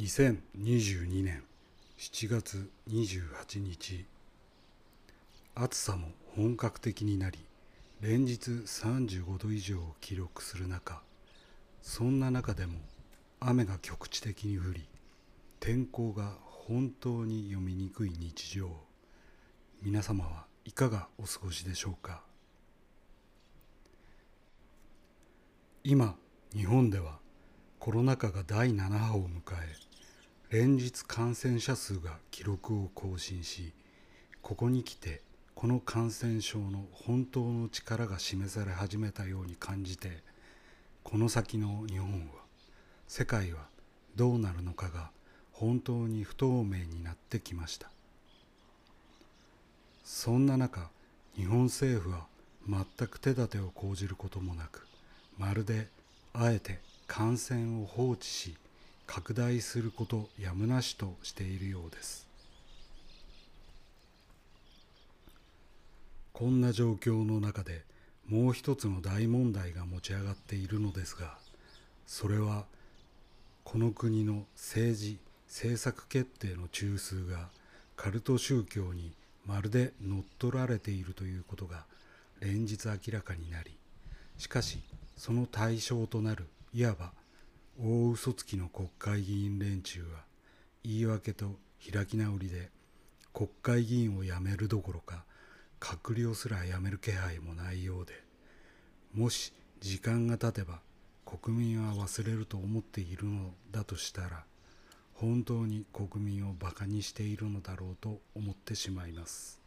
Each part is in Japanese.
2022年7月28日。暑さも本格的になり連日35度以上を記録する中そんな中でも雨が局地的に降り天候が本当に読みにくい日常皆様はいかがお過ごしでしょうか？今日本ではコロナ禍が第7波を迎え連日感染者数が記録を更新しここに来てこの感染症の本当の力が示され始めたように感じてこの先の日本は世界はどうなるのかが本当に不透明になってきました。そんな中日本政府は全く手立てを講じることもなくまるであえて感染を放置し拡大することやむなしとしているようです。こんな状況の中でもう一つの大問題が持ち上がっているのですがそれはこの国の政治政策決定の中枢がカルト宗教にまるで乗っ取られているということが連日明らかになりしかしその対象となるいわば大嘘つきの国会議員連中は言い訳と開き直りで国会議員を辞めるどころか閣僚すら辞める気配もないようでもし時間が経てば国民は忘れると思っているのだとしたら本当に国民をバカにしているのだろうと思ってしまいます。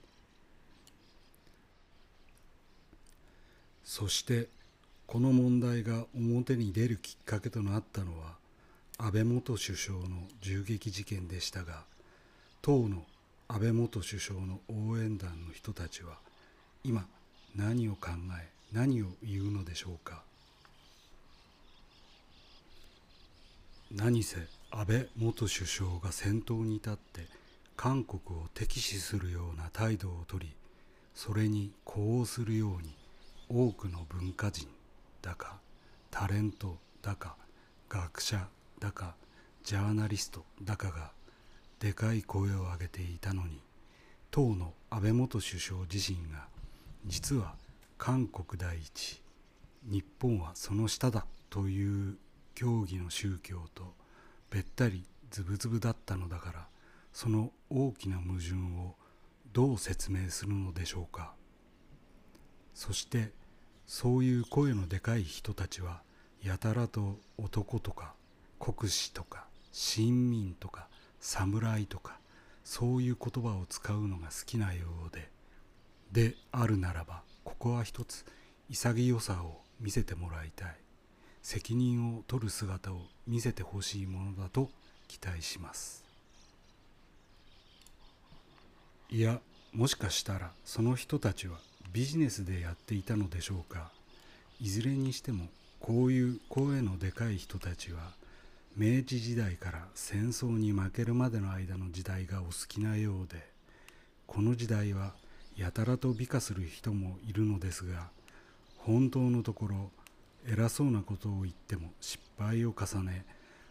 そしてこの問題が表に出るきっかけとなったのは安倍元首相の銃撃事件でしたが当の安倍元首相の応援団の人たちは今何を考え何を言うのでしょうか？何せ安倍元首相が先頭に立って韓国を敵視するような態度をとりそれに呼応するように多くの文化人だかタレントだか学者だかジャーナリストだかがでかい声を上げていたのに当の安倍元首相自身が実は韓国第一日本はその下だという教義の宗教とべったりズブズブだったのだからその大きな矛盾をどう説明するのでしょうか。そしてそういう声のでかい人たちはやたらと男とか国士とか親民とか侍とかそういう言葉を使うのが好きなようでであるならばここは一つ潔さを見せてもらいたい。責任を取る姿を見せてほしいものだと期待します。いやもしかしたらその人たちはビジネスでやっていたのでしょうか？いずれにしてもこういう声のでかい人たちは明治時代から戦争に負けるまでの間の時代がお好きなようでこの時代はやたらと美化する人もいるのですが本当のところ偉そうなことを言っても失敗を重ね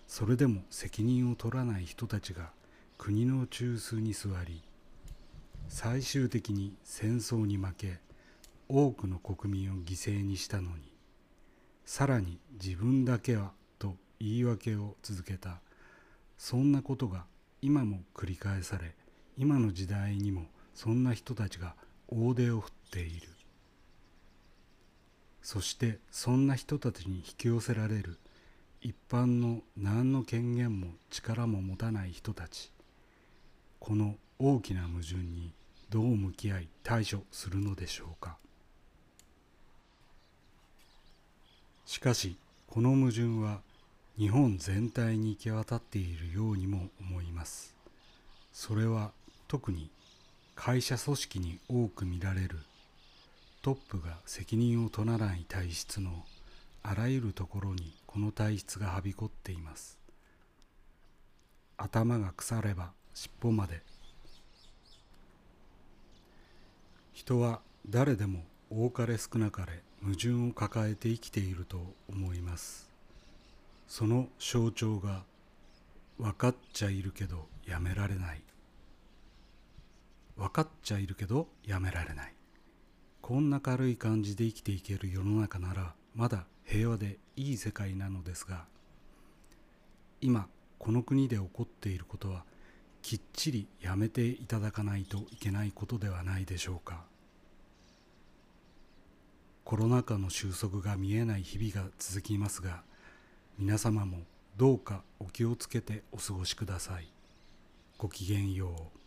それでも責任を取らない人たちが国の中枢に座り最終的に戦争に負け多くの国民を犠牲にしたのにさらに自分だけはと言い訳を続けた。そんなことが今も繰り返され今の時代にもそんな人たちが大手を振っている。そしてそんな人たちに引き寄せられる。一般の何の権限も力も持たない人たち。この大きな矛盾にどう向き合い対処するのでしょうか。しかしこの矛盾は日本全体に行き渡っているようにも思います。それは特に会社組織に多く見られる。トップが責任を取らない体質のあらゆるところにこの体質がはびこっています。頭が腐れば尻尾まで。人は誰でも多かれ少なかれ矛盾を抱えて生きていると思います。その象徴が分かっちゃいるけどやめられない。分かっちゃいるけどやめられない。こんな軽い感じで生きていける世の中ならまだ平和でいい世界なのですが今この国で起こっていることはきっちりやめていただかないといけないことではないでしょうか。コロナ禍の収束が見えない日々が続きますが皆様もどうかお気をつけてお過ごしください。ごきげんよう。